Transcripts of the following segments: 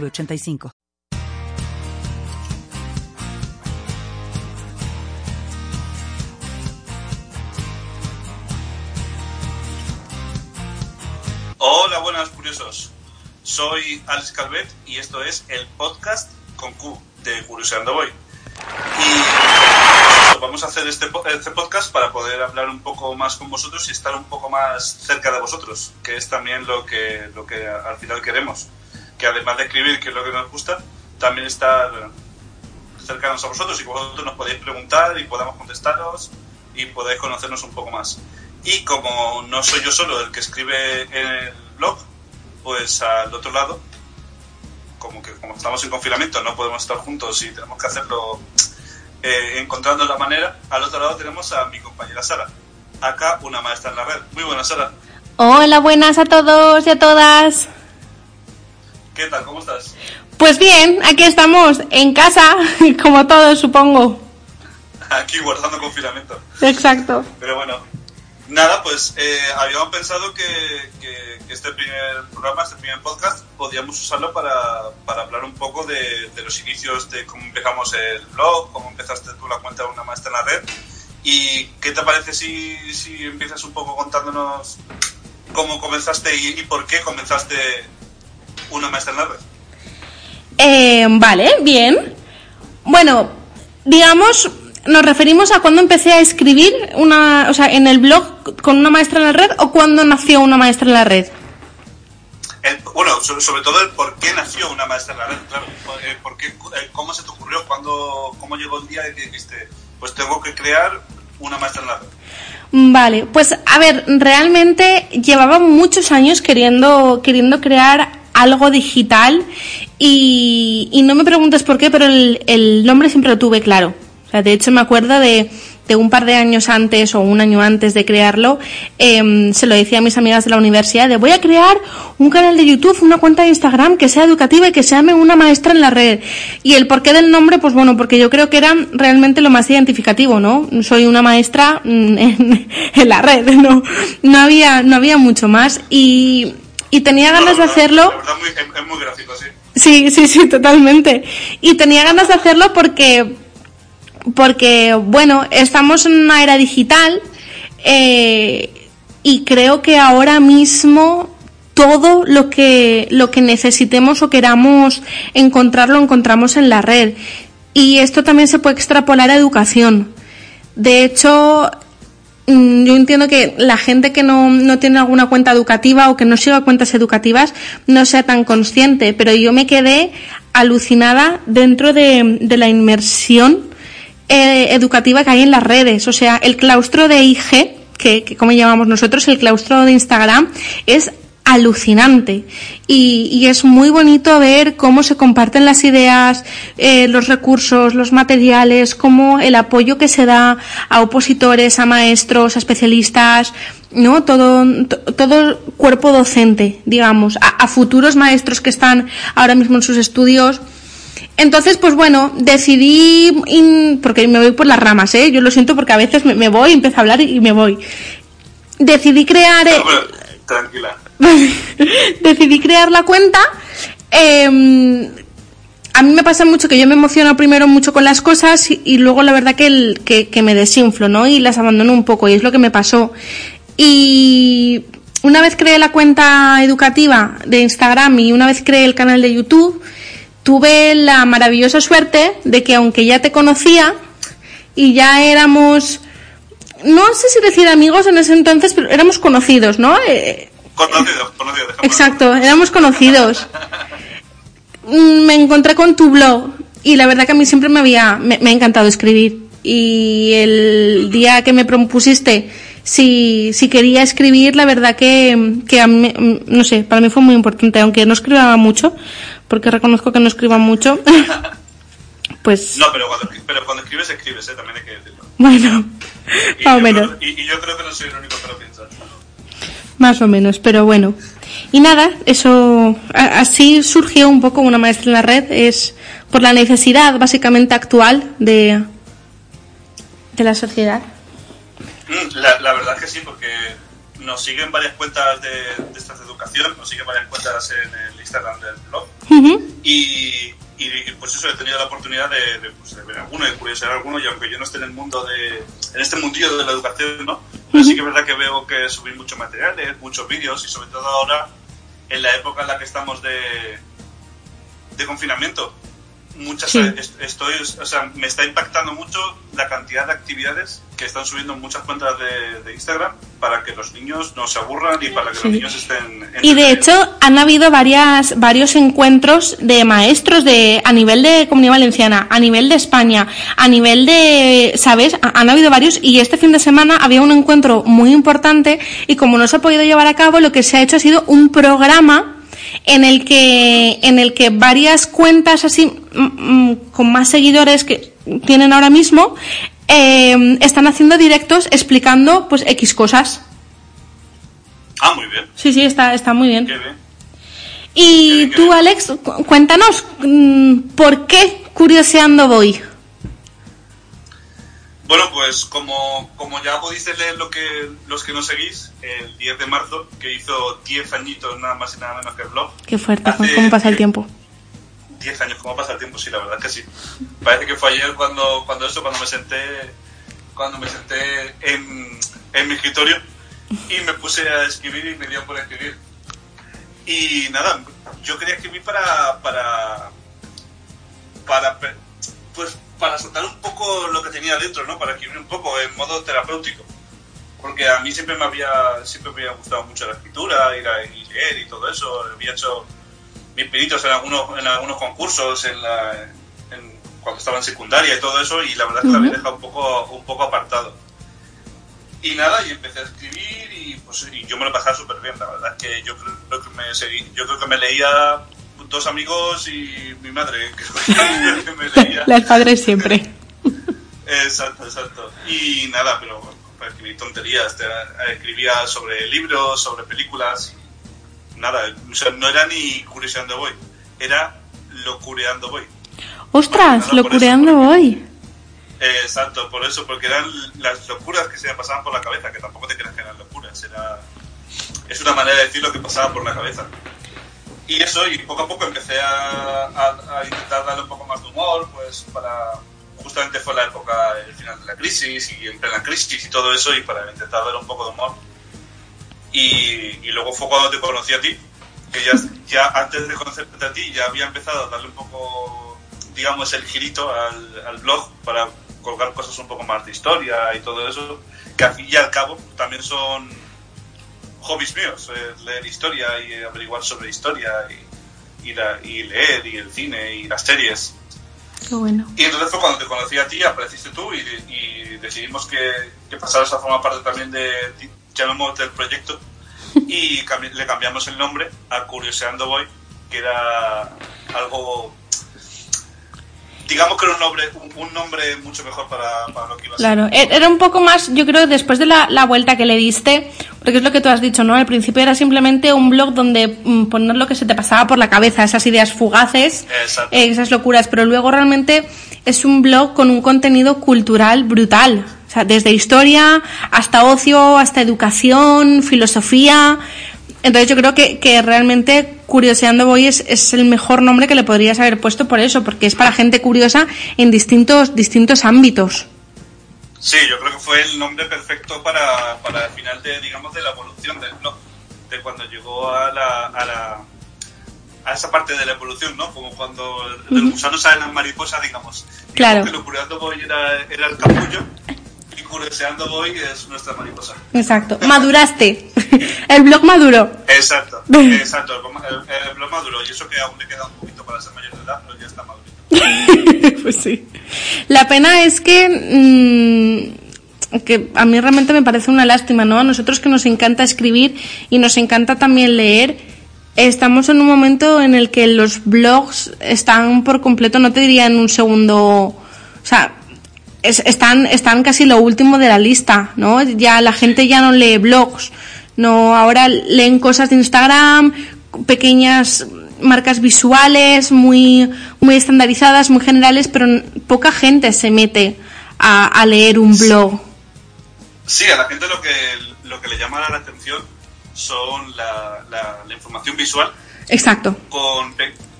906985. Hola, buenas curiosos. Soy Alex Calvet y esto es el podcast con Q de Curioseando Voy. Y vamos a hacer este, este podcast para poder hablar un poco más con vosotros y estar un poco más cerca de vosotros, que es también lo que, lo que al final queremos. Que además de escribir, que es lo que nos gusta, también estar cercanos a vosotros y vosotros nos podéis preguntar y podamos contestaros y podáis conocernos un poco más. Y como no soy yo solo el que escribe en el blog, pues al otro lado, como que como estamos en confinamiento, no podemos estar juntos y tenemos que hacerlo eh, encontrando la manera, al otro lado tenemos a mi compañera Sara. Acá una maestra en la red. Muy buena Sara. Hola, buenas a todos y a todas. ¿Qué tal? ¿Cómo estás? Pues bien, aquí estamos en casa, como todos supongo. Aquí guardando confinamiento. Exacto. Pero bueno, nada, pues eh, habíamos pensado que, que- que este primer programa, este primer podcast, podíamos usarlo para, para hablar un poco de, de los inicios de cómo empezamos el blog, cómo empezaste tú la cuenta de una maestra en la red. ¿Y qué te parece si, si empiezas un poco contándonos cómo comenzaste y, y por qué comenzaste una maestra en la red? Eh, vale, bien. Bueno, digamos, nos referimos a cuando empecé a escribir una, o sea, en el blog con una maestra en la red o cuando nació una maestra en la red. El- bueno, so- sobre todo el por qué nació una maestra en la red, claro. Eh, por qué, eh, ¿Cómo se te ocurrió? ¿Cuándo, ¿Cómo llegó el día de que dijiste, pues tengo que crear una maestra en la red? Vale, pues a ver, realmente llevaba muchos años queriendo, queriendo crear algo digital y, no me preguntes por qué, pero el, nombre siempre lo tuve claro. O sea, de hecho me acuerdo de, de un par de años antes o un año antes de crearlo, em, se lo decía a mis amigas de la universidad, de voy a crear un canal de YouTube, una cuenta de Instagram que sea educativa y que se llame una maestra en la red. Y el porqué del nombre, pues bueno, porque yo creo que era realmente lo más identificativo, ¿no? Soy una maestra mm, en, en la red, ¿no? No había, no había mucho más y, y tenía ganas de No, la verdad- hacerlo. La verdad muy- es, es muy gráfico, sí. Sí, sí, sí, totalmente. Y tenía ganas de hacerlo porque, porque bueno, estamos en una era digital eh, y creo que ahora mismo todo lo que, lo que necesitemos o queramos encontrar lo encontramos en la red. Y esto también se puede extrapolar a educación. De hecho, yo entiendo que la gente que no, no tiene alguna cuenta educativa o que no siga cuentas educativas no sea tan consciente, pero yo me quedé alucinada dentro de, de la inmersión eh, educativa que hay en las redes. O sea, el claustro de IG, que, que como llamamos nosotros, el claustro de Instagram, es alucinante y, y es muy bonito ver cómo se comparten las ideas, eh, los recursos, los materiales, cómo el apoyo que se da a opositores, a maestros, a especialistas, no todo to- todo cuerpo docente, digamos, a, futuros maestros que están ahora mismo en sus estudios. Entonces, pues bueno, decidí, porque me voy por las ramas, ¿eh? Yo lo siento porque a veces me, me voy, empiezo a hablar y, me voy. Decidí crear... eh, tranquila. decidí crear la cuenta. eh, a mí me pasa mucho que yo me emociono primero mucho con las cosas y, luego la verdad que, que, que me desinflo, ¿no? Y las abandono un poco y es lo que me pasó. Y una vez creé la cuenta educativa de Instagram y una vez creé el canal de YouTube, tuve la maravillosa suerte de que aunque ya te conocía y ya éramos, no sé si decir amigos en ese entonces, pero éramos conocidos, ¿no? Eh, Conocido, conocido. dejémoslo. Exacto, éramos conocidos. Mm, Me encontré con tu blog y la verdad que a mí siempre me había me, me ha encantado escribir y el día que me propusiste si, si quería escribir la verdad que, que a mí, mm, no sé para mí fue muy importante aunque no escribía mucho porque reconozco que no escribo mucho. pues... No, pero cuando, pero cuando escribes, escribes, ¿eh? también hay que decirlo. Bueno, Y más o menos. creo- y, y yo creo que no soy el único que lo piensa. Más o menos, pero bueno. Y nada, eso a- así surgió un poco una maestra en la red, es por la necesidad básicamente actual de, de la sociedad. Mm, La, la verdad es que sí, porque nos siguen varias cuentas de, de estas de educación, nos siguen varias cuentas en el Instagram del blog. Y, y, pues eso, he tenido la oportunidad de, de, pues, de ver alguno, de curiosear alguno, y aunque yo no esté en el mundo de, en este mundillo de la educación, ¿no? Pero sí que es verdad que veo que subir muchos materiales, muchos vídeos, y sobre todo ahora, en la época en la que estamos de, de confinamiento. Muchas, Sí. estoy, o sea, me está impactando mucho la cantidad de actividades que están subiendo muchas cuentas de, de Instagram para que los niños no se aburran y para que Sí. los niños estén... Y de hecho han habido varias, varios encuentros de maestros de, a nivel de Comunidad Valenciana, a nivel de España, a nivel de, ¿sabes? Ha- Han habido varios y este fin de semana había un encuentro muy importante y como no se ha podido llevar a cabo, lo que se ha hecho ha sido un programa en el que, en el que varias cuentas así, mm, mm, con más seguidores que tienen ahora mismo, eh, están haciendo directos explicando pues X cosas. Ah, muy bien, Sí, sí, está, está muy bien. qué bien. Y Qué bien, qué tú, bien. Alex, cu- cuéntanos, mm, ¿por qué curioseando voy? Bueno, pues como, como ya pudiste leer lo que, los que nos seguís, el 10 de marzo, que hizo 10 añitos nada más y nada menos que el blog. Qué fuerte, Hace cómo pasa el tiempo. 10 años, ¿cómo pasa el tiempo? Sí, la verdad que sí. Parece que fue ayer cuando, cuando eso, cuando me senté, cuando me senté en, en mi escritorio y me puse a escribir y me dio por escribir. Y nada, yo quería escribir para, para, para, pues, para soltar un poco lo que tenía dentro, ¿no? Para escribir un poco en modo terapéutico. Porque a mí siempre me había, siempre me había gustado mucho la escritura, ir a leer y todo eso. Había hecho mis pinitos en algunos, en algunos concursos, en la, en- cuando estaba en secundaria y todo eso, y la verdad es que lo había dejado un poco, un poco apartado. Y nada, y empecé a escribir y, pues, y yo me lo pasaba súper bien, la verdad es que yo creo que me seguí, yo creo que me leía dos amigos y mi madre, que me leía. Las padres siempre. Exacto, exacto. Y nada, pero para escribir tonterías, te- escribía sobre libros, sobre películas, nada, o sea, no era ni curioseando voy, era locureando voy. Ostras, eso, porque- voy. Eh, exacto, por eso, porque eran las locuras que se me pasaban por la cabeza, que tampoco te creas que eran locuras, era... Es una manera de decir lo que pasaba por la cabeza. Y eso, y poco a poco empecé a, a- a intentar darle un poco más de humor, pues para... Justamente fue la época, el final de la crisis, y en plena crisis y todo eso, y para intentar dar un poco de humor. Y, y luego fue cuando te conocí a ti, que ya, ya antes de conocerte a ti ya había empezado a darle un poco, digamos, el girito al, al blog para colgar cosas un poco más de historia y todo eso, que al fin y al cabo también son hobbies míos, eh, leer historia y averiguar sobre historia y, y, la- y leer y el cine y las series. Qué bueno. Y entonces fue cuando te conocí a ti, apareciste tú y, y decidimos que, que pasaras a formar parte también de, llamemos del proyecto, y cambi- le cambiamos el nombre a Curioseando Boy, que era algo, digamos que era un nombre, un, nombre mucho mejor para, para lo que iba a ser. Claro, e- era un poco más, yo creo, después de la, la vuelta que le diste, porque es lo que tú has dicho, ¿no? Al principio era simplemente un blog donde mm, poner lo que se te pasaba por la cabeza, esas ideas fugaces, Exacto. eh, esas locuras, pero luego realmente es un blog con un contenido cultural brutal. Sea, desde historia hasta ocio, hasta educación, filosofía. Entonces yo creo que, que realmente Curioseando Voy es, es el mejor nombre que le podrías haber puesto por eso, porque es para gente curiosa en distintos, distintos ámbitos. Sí, yo creo que fue el nombre perfecto para, para el final de, digamos, de la evolución del blog, de cuando llegó a la, a la a esa parte de la evolución, ¿no? Como cuando del gusano sale la mariposa, digamos. Digamos Claro. Que lo curioseando voy era, era el capullo curioseando voy es nuestra mariposa. Exacto, maduraste. El blog maduró. Exacto, exacto, el, blog- el- el blog maduro. Y eso que aún le queda un poquito para ser mayor de edad, pero ya está madurito. pues sí. La pena es que, mm, que a mí realmente me parece una lástima, ¿no? A nosotros que nos encanta escribir y nos encanta también leer, estamos en un momento en el que los blogs están por completo, no te diría en un segundo, o sea, están, están casi lo último de la lista, ¿no? Ya la gente ya no lee blogs, no, ahora leen cosas de Instagram, pequeñas marcas visuales muy, muy estandarizadas, muy generales, pero poca gente se mete a, leer un blog. Sí, a la gente lo que, lo que le llama la atención son la, la, información visual. Exacto. Con,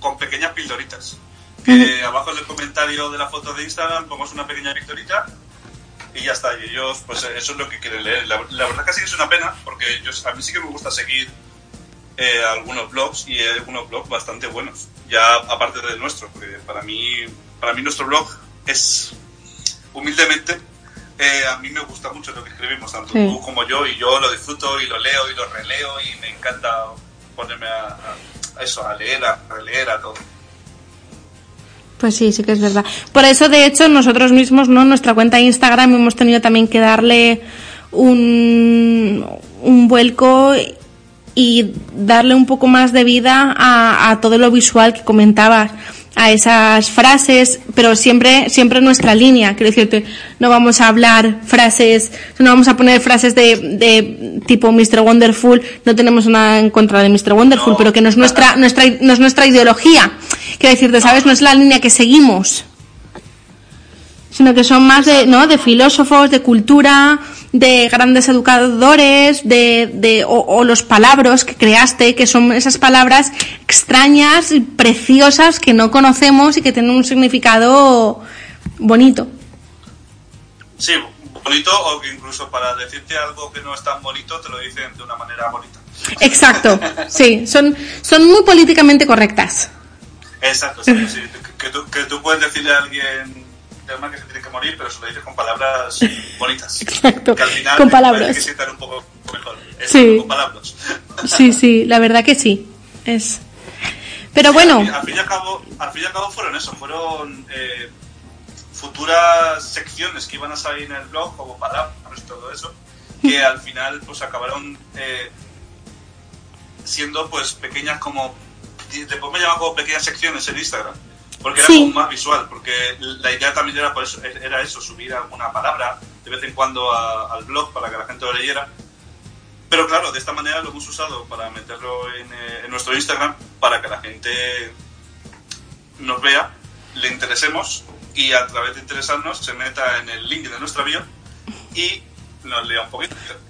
con pequeñas pildoritas. Que abajo en el comentario de la foto de Instagram ponemos una pequeña pildorita y ya está. Y ellos, pues eso es lo que quieren leer. La, verdad que sí que es una pena, porque yo, a mí sí que me gusta seguir eh, algunos blogs y hay algunos blogs bastante buenos. Ya aparte del nuestro, porque para mí, para mí nuestro blog es humildemente eh, a mí me gusta mucho lo que escribimos, tanto tú como yo, y yo lo disfruto y lo leo y lo releo y me encanta ponerme a, eso, a leer, a releer, a todo. Pues sí, sí que es verdad. Por eso, de hecho, nosotros mismos, ¿no? Nuestra cuenta de Instagram hemos tenido también que darle un, un vuelco y darle un poco más de vida a, a todo lo visual que comentabas a esas frases, pero siempre, siempre nuestra línea. Quiero decirte, no vamos a hablar frases, no vamos a poner frases de, de tipo Mr. Wonderful, no tenemos nada en contra de Mr. Wonderful, pero que no es nuestra, nuestra, no es nuestra ideología. Quiero decirte, ¿sabes? No es la línea que seguimos sino que son más de, ¿no? de filósofos, de cultura, de grandes educadores, de, de o, los palabras que creaste, que son esas palabras extrañas y preciosas que no conocemos y que tienen un significado bonito. Sí, bonito o que incluso para decirte algo que no es tan bonito te lo dicen de una manera bonita. Exacto, sí, son, son muy políticamente correctas. Exacto, sí, que, tú, que tú puedes decirle a alguien tema que se tiene que morir, pero se lo dices con palabras bonitas. Exacto. Que al final con palabras. que sientan un poco mejor. sí. Con palabras. Sí, sí, la verdad que sí. Es. Pero bueno. Al, fin y al cabo, al fin y al cabo fueron eso, fueron eh, futuras secciones que iban a salir en el blog, como palabras y todo eso, que al final pues acabaron eh, siendo pues pequeñas como después me llaman como pequeñas secciones en Instagram porque era como más visual, porque la idea también era, por eso, era eso, subir alguna palabra de vez en cuando al blog para que la gente lo leyera. Pero claro, de esta manera lo hemos usado para meterlo en, eh, en nuestro Instagram para que la gente nos vea, le interesemos y a través de interesarnos se meta en el link de nuestra bio y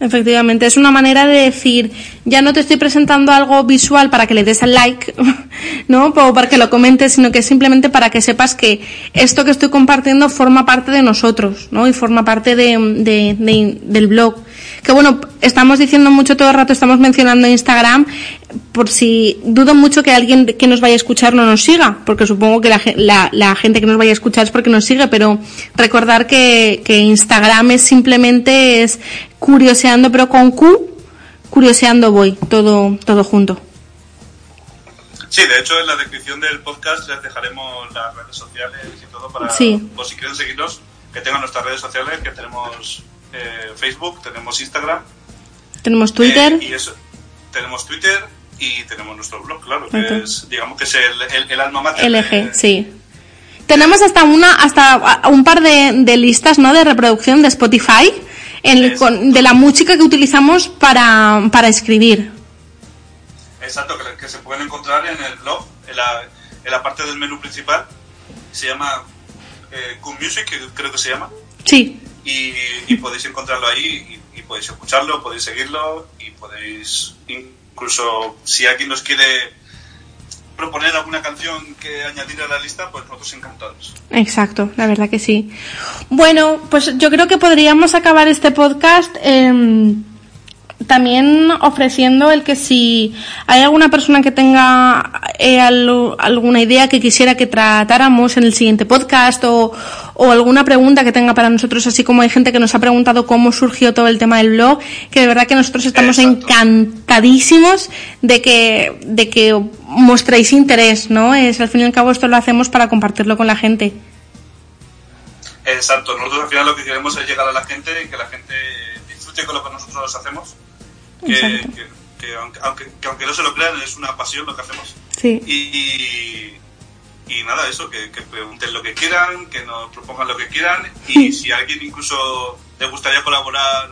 Efectivamente, es una manera de decir, ya no te estoy presentando algo visual para que le des al like, ¿no? Para que lo comentes, sino que simplemente para que sepas que esto que estoy compartiendo forma parte de nosotros, ¿no? Y forma parte de, del blog que bueno, estamos diciendo mucho todo el rato, estamos mencionando Instagram, por si dudo mucho que alguien que nos vaya a escuchar no nos siga, porque supongo que la, la, gente que nos vaya a escuchar es porque nos sigue, pero recordar que, que Instagram es simplemente es curioseando, pero con Q, curioseando voy, todo, todo junto. Sí, de hecho en la descripción del podcast les dejaremos las redes sociales y todo para, sí. por si quieren seguirnos, que tengan nuestras redes sociales, que tenemos eh, Facebook, tenemos Instagram. Tenemos Twitter. Eh, y eso, tenemos Twitter y tenemos nuestro blog, claro, que es, digamos que es el, el, alma mater. LG, sí. Tenemos hasta una, hasta un par de, listas, ¿no? De reproducción de Spotify, de la música que utilizamos para, para escribir. Exacto, que, se pueden encontrar en el blog, en la, en la parte del menú principal. Se llama eh, Music, creo que se llama. Sí y, podéis encontrarlo ahí y, podéis escucharlo, podéis seguirlo y podéis incluso si alguien nos quiere proponer alguna canción que añadir a la lista, pues nosotros encantados. Exacto, la verdad que sí. Bueno, pues yo creo que podríamos acabar este podcast. Eh, también ofreciendo el que si hay alguna persona que tenga eh, alguna idea que quisiera que tratáramos en el siguiente podcast o, o, alguna pregunta que tenga para nosotros, así como hay gente que nos ha preguntado cómo surgió todo el tema del blog, que de verdad que nosotros estamos encantadísimos de que, de que mostréis interés, ¿no? Es, al fin y al cabo esto lo hacemos para compartirlo con la gente. Exacto, nosotros al final lo que queremos es llegar a la gente y que la gente disfrute con lo que nosotros hacemos que, que aunque, aunque, que aunque no se lo crean, es una pasión lo que hacemos. Sí. Y, y nada, eso, que, que pregunten lo que quieran, que nos propongan lo que quieran y si a alguien incluso le gustaría colaborar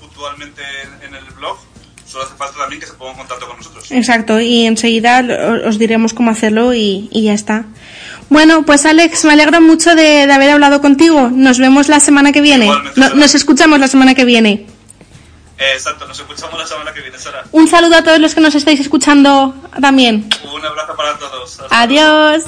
puntualmente en, en el blog, solo hace falta también que se ponga en contacto con nosotros. Exacto, y enseguida os diremos cómo hacerlo y, y ya está. Bueno, pues Alex, me alegro mucho de, de haber hablado contigo. Nos vemos la semana que viene. No- nos escuchamos la semana que viene. Eh, exacto, nos escuchamos la semana que viene, Sara. Un saludo a todos los que nos estáis escuchando también. Un abrazo para todos. Hasta luego. Adiós.